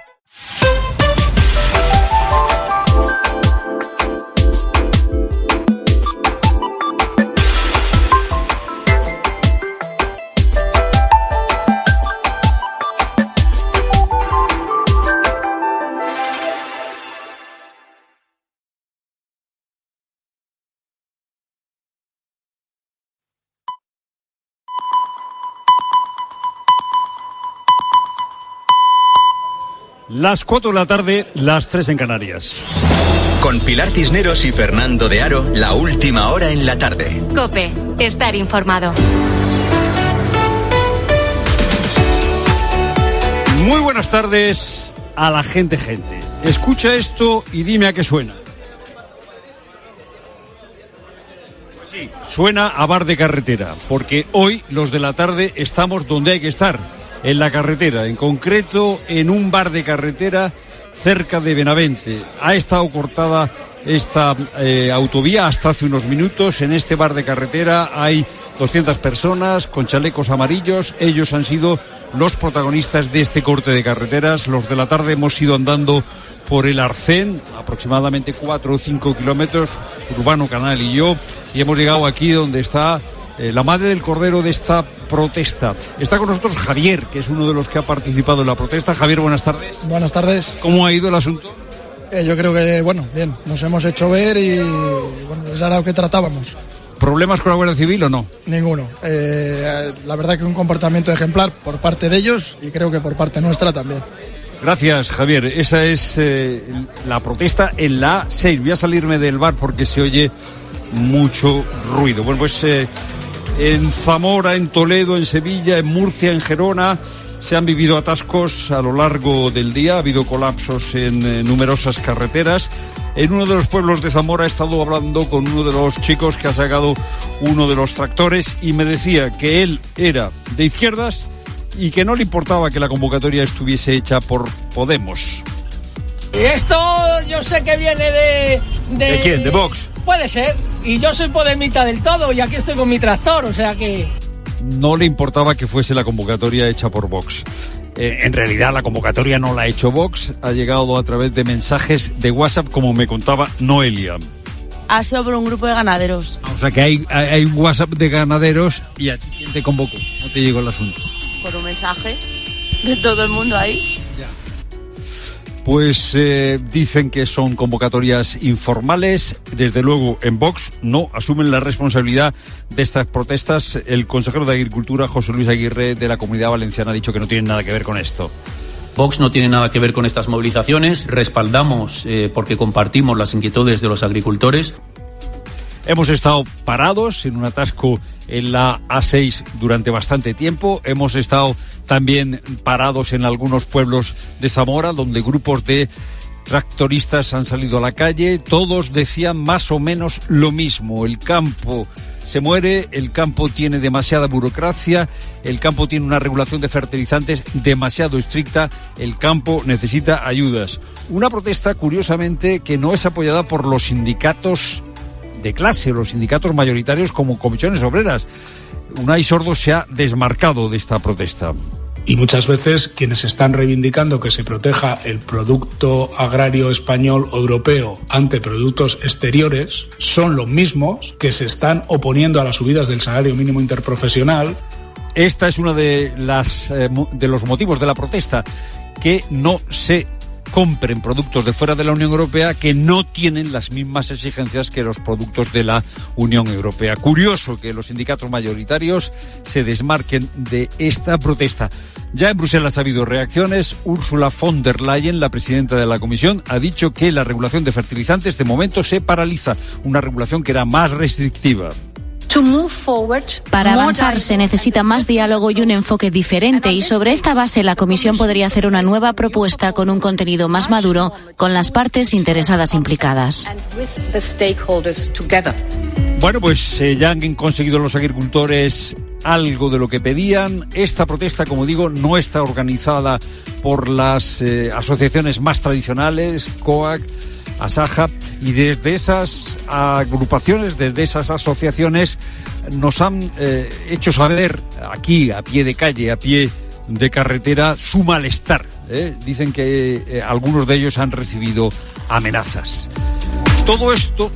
Las 4 de la tarde, las 3 en Canarias. Con Pilar Cisneros y Fernando de Aro, la última hora en la tarde. Cope, estar informado. Muy buenas tardes a la gente, gente. Escucha esto y dime a qué suena. Sí, suena a bar de carretera, porque hoy los de la tarde estamos donde hay que estar en la carretera, en concreto en un bar de carretera cerca de Benavente. Ha estado cortada esta eh, autovía hasta hace unos minutos. En este bar de carretera hay 200 personas con chalecos amarillos. Ellos han sido los protagonistas de este corte de carreteras. Los de la tarde hemos ido andando por el Arcén, aproximadamente 4 o 5 kilómetros, Urbano Canal y yo, y hemos llegado aquí donde está eh, la madre del cordero de esta protesta. Está con nosotros Javier, que es uno de los que ha participado en la protesta. Javier, buenas tardes. Buenas tardes. ¿Cómo ha ido el asunto? Eh, yo creo que, bueno, bien, nos hemos hecho ver y, bueno, es era lo que tratábamos. ¿Problemas con la Guardia Civil o no? Ninguno. Eh, la verdad que un comportamiento ejemplar por parte de ellos y creo que por parte nuestra también. Gracias, Javier. Esa es la protesta en la 6. Voy a salirme del bar porque se oye mucho ruido. Bueno, pues en Zamora, en Toledo, en Sevilla, en Murcia, en Gerona. Se han vivido atascos a lo largo del día, ha habido colapsos en eh, numerosas carreteras. En uno de los pueblos de Zamora he estado hablando con uno de los chicos que ha sacado uno de los tractores y me decía que él era de izquierdas y que no le importaba que la convocatoria estuviese hecha por Podemos. Esto yo sé que viene de... ¿De, quién? ¿De Vox? Puede ser. Y yo soy podemita del todo y aquí estoy con mi tractor, o sea que... No le importaba que fuese la convocatoria hecha por Vox. Eh, en realidad la convocatoria no la ha hecho Vox, ha llegado a través de mensajes de WhatsApp, como me contaba Noelia. Ha sido por un grupo de ganaderos. O sea que hay, hay un WhatsApp de ganaderos y a ti quién te convocó, ¿cómo te llegó el asunto? Por un mensaje de todo el mundo ahí pues eh, dicen que son convocatorias informales. Desde luego, en Vox no asumen la responsabilidad de estas protestas. El consejero de Agricultura, José Luis Aguirre, de la Comunidad Valenciana, ha dicho que no tiene nada que ver con esto. Vox no tiene nada que ver con estas movilizaciones. Respaldamos eh, porque compartimos las inquietudes de los agricultores. Hemos estado parados en un atasco en la A6 durante bastante tiempo. Hemos estado también parados en algunos pueblos de Zamora, donde grupos de tractoristas han salido a la calle. Todos decían más o menos lo mismo. El campo se muere, el campo tiene demasiada burocracia, el campo tiene una regulación de fertilizantes demasiado estricta, el campo necesita ayudas. Una protesta, curiosamente, que no es apoyada por los sindicatos de clase, los sindicatos mayoritarios como comisiones obreras. Unai Sordo se ha desmarcado de esta protesta. Y muchas veces quienes están reivindicando que se proteja el producto agrario español o europeo ante productos exteriores son los mismos que se están oponiendo a las subidas del salario mínimo interprofesional. Esta es uno de, las, eh, de los motivos de la protesta, que no se compren productos de fuera de la Unión Europea que no tienen las mismas exigencias que los productos de la Unión Europea. Curioso que los sindicatos mayoritarios se desmarquen de esta protesta. Ya en Bruselas ha habido reacciones. Ursula von der Leyen, la presidenta de la Comisión, ha dicho que la regulación de fertilizantes de momento se paraliza, una regulación que era más restrictiva. Para avanzar se necesita más diálogo y un enfoque diferente y sobre esta base la Comisión podría hacer una nueva propuesta con un contenido más maduro con las partes interesadas implicadas. Bueno, pues eh, ya han conseguido los agricultores algo de lo que pedían. Esta protesta, como digo, no está organizada por las eh, asociaciones más tradicionales, COAC, Asaja, y desde esas agrupaciones, desde esas asociaciones, nos han eh, hecho saber aquí, a pie de calle, a pie de carretera, su malestar. ¿eh? Dicen que eh, algunos de ellos han recibido amenazas. Todo esto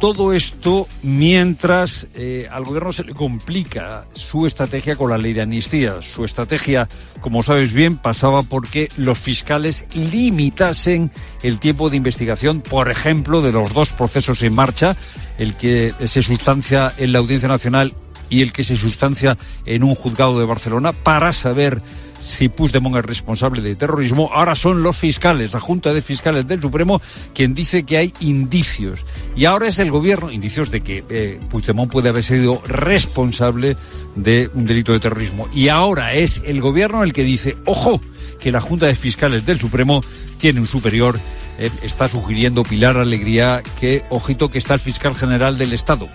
todo esto mientras eh, al gobierno se le complica su estrategia con la ley de amnistía. Su estrategia, como sabes bien, pasaba porque los fiscales limitasen el tiempo de investigación, por ejemplo, de los dos procesos en marcha, el que se sustancia en la Audiencia Nacional y el que se sustancia en un juzgado de Barcelona, para saber si Puigdemont es responsable de terrorismo, ahora son los fiscales, la Junta de Fiscales del Supremo, quien dice que hay indicios. Y ahora es el gobierno, indicios de que eh, Puigdemont puede haber sido responsable de un delito de terrorismo. Y ahora es el gobierno el que dice, ojo, que la Junta de Fiscales del Supremo tiene un superior. Eh, está sugiriendo Pilar Alegría que, ojito, que está el fiscal general del Estado.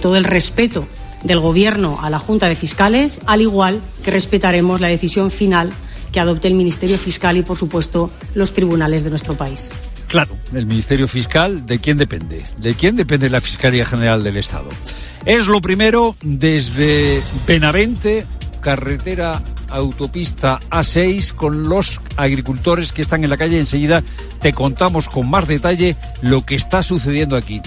Todo el respeto del Gobierno a la Junta de Fiscales, al igual que respetaremos la decisión final que adopte el Ministerio Fiscal y, por supuesto, los tribunales de nuestro país. Claro, el Ministerio Fiscal, ¿de quién depende? ¿De quién depende la Fiscalía General del Estado? Es lo primero desde Benavente, carretera autopista A6 con los agricultores que están en la calle. Enseguida te contamos con más detalle lo que está sucediendo aquí.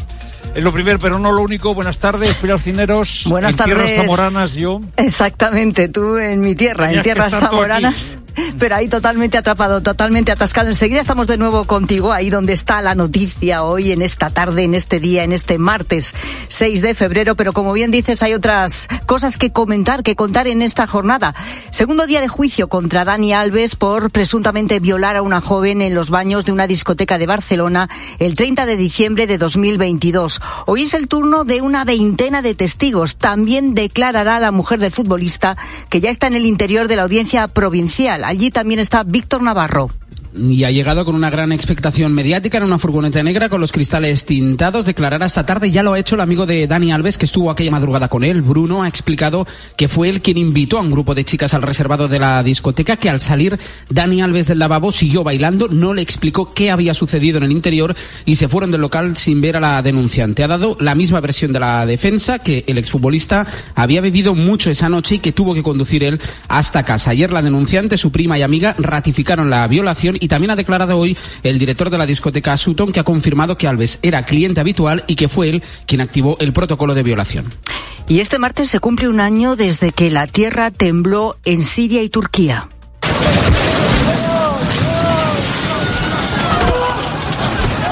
Es lo primero, pero no lo único. Buenas tardes, Pilar Cineros. Buenas en tardes. Tierras Zamoranas, yo. Exactamente, tú en mi tierra, Tenías en Tierras Zamoranas. Pero ahí totalmente atrapado, totalmente atascado. Enseguida estamos de nuevo contigo, ahí donde está la noticia hoy, en esta tarde, en este día, en este martes 6 de febrero. Pero como bien dices, hay otras cosas que comentar, que contar en esta jornada. Segundo día de juicio contra Dani Alves por presuntamente violar a una joven en los baños de una discoteca de Barcelona el 30 de diciembre de 2022. Hoy es el turno de una veintena de testigos. También declarará la mujer del futbolista que ya está en el interior de la audiencia provincial. Allí también está Víctor Navarro y ha llegado con una gran expectación mediática en una furgoneta negra con los cristales tintados. Declarará esta tarde, ya lo ha hecho el amigo de Dani Alves que estuvo aquella madrugada con él. Bruno ha explicado que fue él quien invitó a un grupo de chicas al reservado de la discoteca, que al salir Dani Alves del lavabo siguió bailando, no le explicó qué había sucedido en el interior y se fueron del local sin ver a la denunciante. Ha dado la misma versión de la defensa, que el exfutbolista había bebido mucho esa noche y que tuvo que conducir él hasta casa. Ayer la denunciante, su prima y amiga ratificaron la violación y también ha declarado hoy el director de la discoteca Sutton que ha confirmado que Alves era cliente habitual y que fue él quien activó el protocolo de violación. Y este martes se cumple un año desde que la tierra tembló en Siria y Turquía.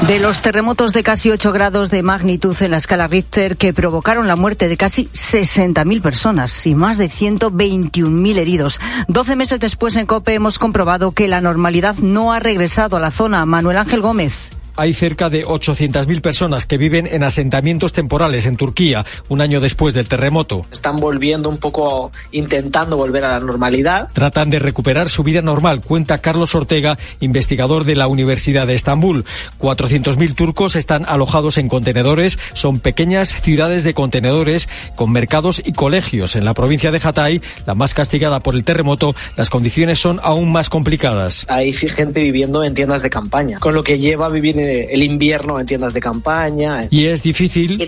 De los terremotos de casi 8 grados de magnitud en la escala Richter que provocaron la muerte de casi 60.000 personas y más de 121.000 heridos. 12 meses después en COPE hemos comprobado que la normalidad no ha regresado a la zona. Manuel Ángel Gómez hay cerca de 800.000 personas que viven en asentamientos temporales en Turquía, un año después del terremoto. Están volviendo un poco, intentando volver a la normalidad. Tratan de recuperar su vida normal, cuenta Carlos Ortega, investigador de la Universidad de Estambul. 400.000 turcos están alojados en contenedores, son pequeñas ciudades de contenedores con mercados y colegios. En la provincia de Hatay, la más castigada por el terremoto, las condiciones son aún más complicadas. Hay gente viviendo en tiendas de campaña, con lo que lleva a vivir en viene el invierno en tiendas de campaña. Y es difícil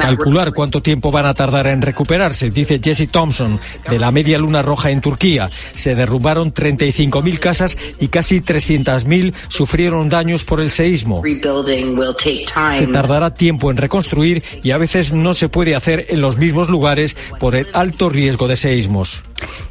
calcular cuánto tiempo van a tardar en recuperarse, dice Jesse Thompson, de la Media Luna Roja en Turquía. Se derrumbaron 35.000 casas y casi 300.000 sufrieron daños por el seísmo. Se tardará tiempo en reconstruir y a veces no se puede hacer en los mismos lugares por el alto riesgo de seísmos.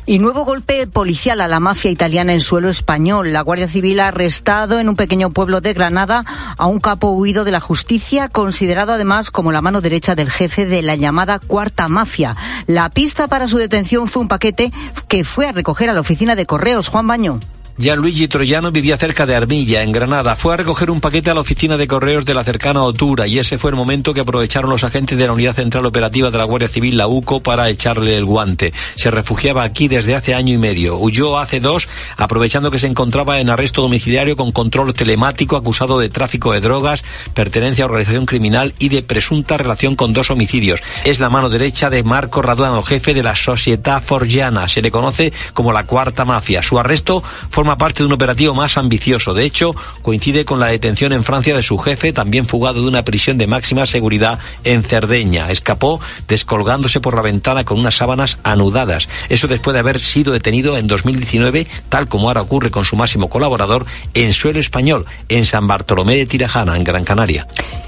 Y nuevo golpe policial a la mafia italiana en suelo español. La Guardia Civil ha arrestado en un pequeño pueblo de Granada a un capo huido de la justicia, considerado además como la mano derecha del jefe de la llamada Cuarta Mafia. La pista para su detención fue un paquete que fue a recoger a la oficina de correos. Juan Baño. Gianluigi Troyano vivía cerca de Armilla, en Granada. Fue a recoger un paquete a la oficina de correos de la cercana Otura y ese fue el momento que aprovecharon los agentes de la Unidad Central Operativa de la Guardia Civil, la UCO, para echarle el guante. Se refugiaba aquí desde hace año y medio. Huyó hace dos, aprovechando que se encontraba en arresto domiciliario con control telemático, acusado de tráfico de drogas, pertenencia a organización criminal y de presunta relación con dos homicidios. Es la mano derecha de Marco Raduano, jefe de la Società Forgiana. Se le conoce como la Cuarta Mafia. Su arresto forma parte de un operativo más ambicioso. De hecho, coincide con la detención en Francia de su jefe, también fugado de una prisión de máxima seguridad en Cerdeña. Escapó descolgándose por la ventana con unas sábanas anudadas. Eso después de haber sido detenido en 2019, tal como ahora ocurre con su máximo colaborador, en suelo español, en San Bartolomé de Tirajana, en Gran Canaria.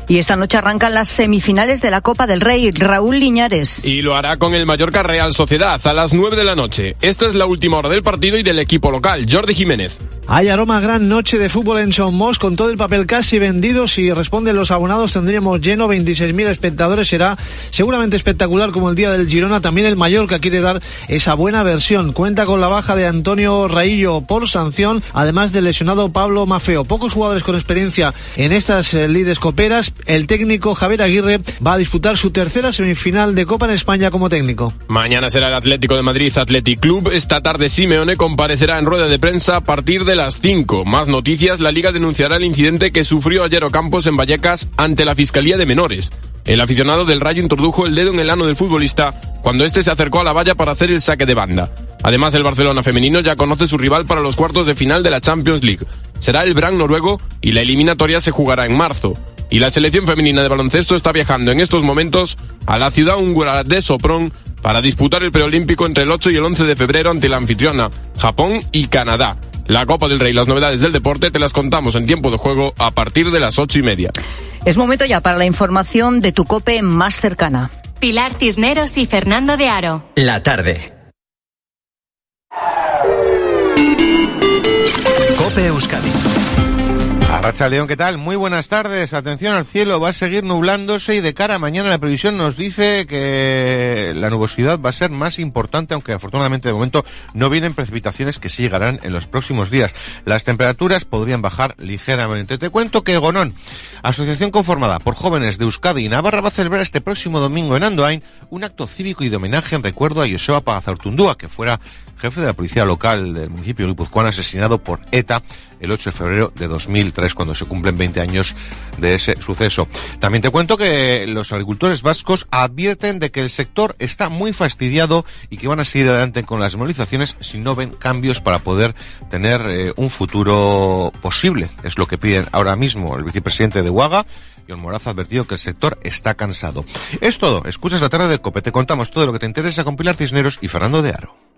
Y esta noche arrancan las semifinales de la Copa del Rey. Raúl Liñares. Y lo hará con el Mallorca Real Sociedad a las 9 de la noche. Esta es la última hora del partido y del equipo local, Jordi Jiménez. minutes Hay aroma gran noche de fútbol en Somos con todo el papel casi vendido. Si responden los abonados tendríamos lleno 26.000 espectadores. Será seguramente espectacular como el día del Girona. También el Mallorca quiere dar esa buena versión. Cuenta con la baja de Antonio Raillo por sanción, además del lesionado Pablo Mafeo. Pocos jugadores con experiencia en estas eh, lides coperas. El técnico Javier Aguirre va a disputar su tercera semifinal de Copa en España como técnico. Mañana será el Atlético de Madrid Athletic Club. Esta tarde Simeone comparecerá en rueda de prensa a partir de las 5. Más noticias, la Liga denunciará el incidente que sufrió ayer Ocampos en Vallecas ante la Fiscalía de Menores. El aficionado del Rayo introdujo el dedo en el ano del futbolista cuando este se acercó a la valla para hacer el saque de banda. Además, el Barcelona femenino ya conoce su rival para los cuartos de final de la Champions League. Será el Brand noruego y la eliminatoria se jugará en marzo. Y la selección femenina de baloncesto está viajando en estos momentos a la ciudad húngara de Sopron para disputar el preolímpico entre el 8 y el 11 de febrero ante la anfitriona, Japón y Canadá. La Copa del Rey, las novedades del deporte, te las contamos en tiempo de juego a partir de las ocho y media. Es momento ya para la información de tu COPE más cercana. Pilar Cisneros y Fernando de Aro. La tarde. COPE Euskadi. Arracha León, ¿qué tal? Muy buenas tardes. Atención al cielo, va a seguir nublándose y de cara a mañana la previsión nos dice que la nubosidad va a ser más importante, aunque afortunadamente de momento no vienen precipitaciones que sí llegarán en los próximos días. Las temperaturas podrían bajar ligeramente. Te cuento que Gonón, asociación conformada por jóvenes de Euskadi y Navarra, va a celebrar este próximo domingo en Andoain un acto cívico y de homenaje en recuerdo a Joseba Pagazartundúa, que fuera jefe de la policía local del municipio guipuzcoano asesinado por ETA el 8 de febrero de 2003, cuando se cumplen 20 años de ese suceso. También te cuento que los agricultores vascos advierten de que el sector está muy fastidiado y que van a seguir adelante con las movilizaciones si no ven cambios para poder tener eh, un futuro posible. Es lo que piden ahora mismo el vicepresidente de Huaga, John Moraz ha advertido que el sector está cansado. Es todo. Escuchas la tarde de COPE. Te contamos todo lo que te interesa con Pilar Cisneros y Fernando de Aro.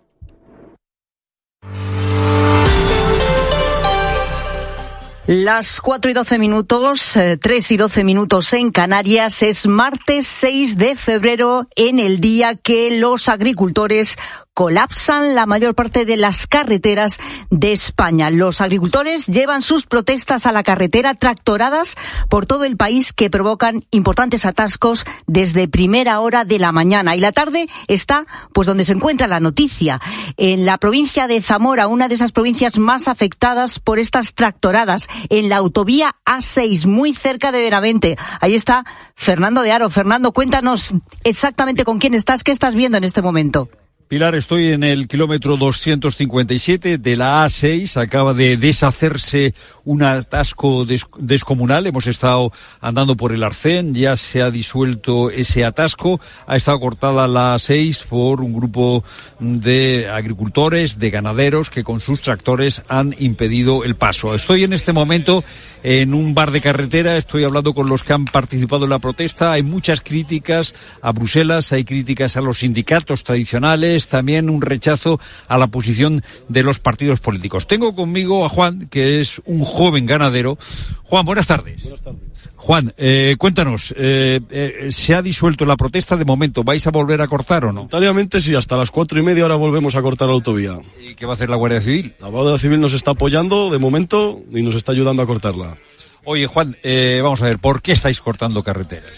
Las 4 y 12 minutos, eh, 3 y 12 minutos en Canarias, es martes 6 de febrero en el día que los agricultores colapsan la mayor parte de las carreteras de España. Los agricultores llevan sus protestas a la carretera tractoradas por todo el país que provocan importantes atascos desde primera hora de la mañana. Y la tarde está pues donde se encuentra la noticia, en la provincia de Zamora, una de esas provincias más afectadas por estas tractoradas, en la autovía A6, muy cerca de Benavente. Ahí está Fernando de Aro. Fernando, cuéntanos exactamente con quién estás, qué estás viendo en este momento. Pilar, estoy en el kilómetro 257 de la A6. Acaba de deshacerse un atasco des descomunal. Hemos estado andando por el Arcén, ya se ha disuelto ese atasco. Ha estado cortada la A6 por un grupo de agricultores, de ganaderos que con sus tractores han impedido el paso. Estoy en este momento en un bar de carretera, estoy hablando con los que han participado en la protesta. Hay muchas críticas a Bruselas, hay críticas a los sindicatos tradicionales, también un rechazo a la posición de los partidos políticos. Tengo conmigo a Juan, que es un joven ganadero. Juan, buenas tardes. Buenas tardes. Juan, eh, cuéntanos, eh, eh, ¿se ha disuelto la protesta de momento? ¿Vais a volver a cortar o no? Voluntariamente sí, hasta las cuatro y media ahora volvemos a cortar la autovía. ¿Y qué va a hacer la Guardia Civil? La Guardia Civil nos está apoyando de momento y nos está ayudando a cortarla. Oye, Juan, vamos a ver, ¿por qué estáis cortando carreteras?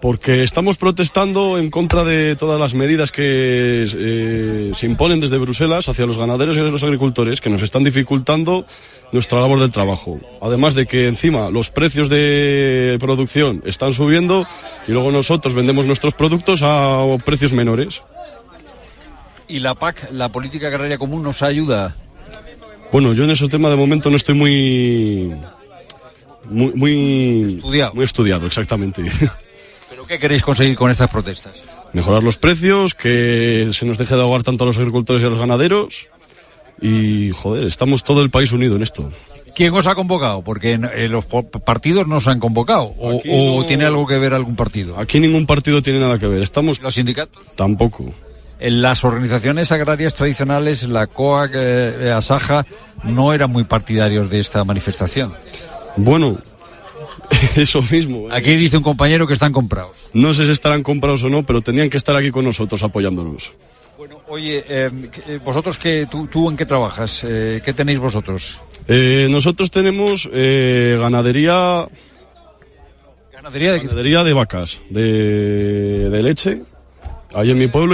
Porque estamos protestando en contra de todas las medidas que eh, se imponen desde Bruselas hacia los ganaderos y los agricultores que nos están dificultando nuestra labor del trabajo. Además de que encima los precios de producción están subiendo y luego nosotros vendemos nuestros productos a precios menores. ¿Y la PAC, la Política Agraria Común, nos ayuda? Bueno, yo en ese tema de momento no estoy muy... Muy, muy estudiado. Muy estudiado, exactamente. ¿Qué queréis conseguir con estas protestas? Mejorar los precios, que se nos deje de ahogar tanto a los agricultores y a los ganaderos. Y, joder, estamos todo el país unido en esto. ¿Quién os ha convocado? Porque eh, los partidos no os han convocado. O, tiene algo que ver algún partido? Aquí ningún partido tiene nada que ver. Estamos... ¿Los sindicatos? Tampoco. En las organizaciones agrarias tradicionales, la COAC, eh, Asaja, no eran muy partidarios de esta manifestación. Bueno, Eso mismo. ¿eh? Aquí dice un compañero que están comprados. No sé si estarán comprados o no, pero tenían que estar aquí con nosotros apoyándonos. Bueno, oye, eh, eh, vosotros que tú, tú, en qué trabajas, ¿qué tenéis vosotros? nosotros tenemos ganadería. Ganadería de ganadería de vacas, de, de leche, ahí en mi pueblo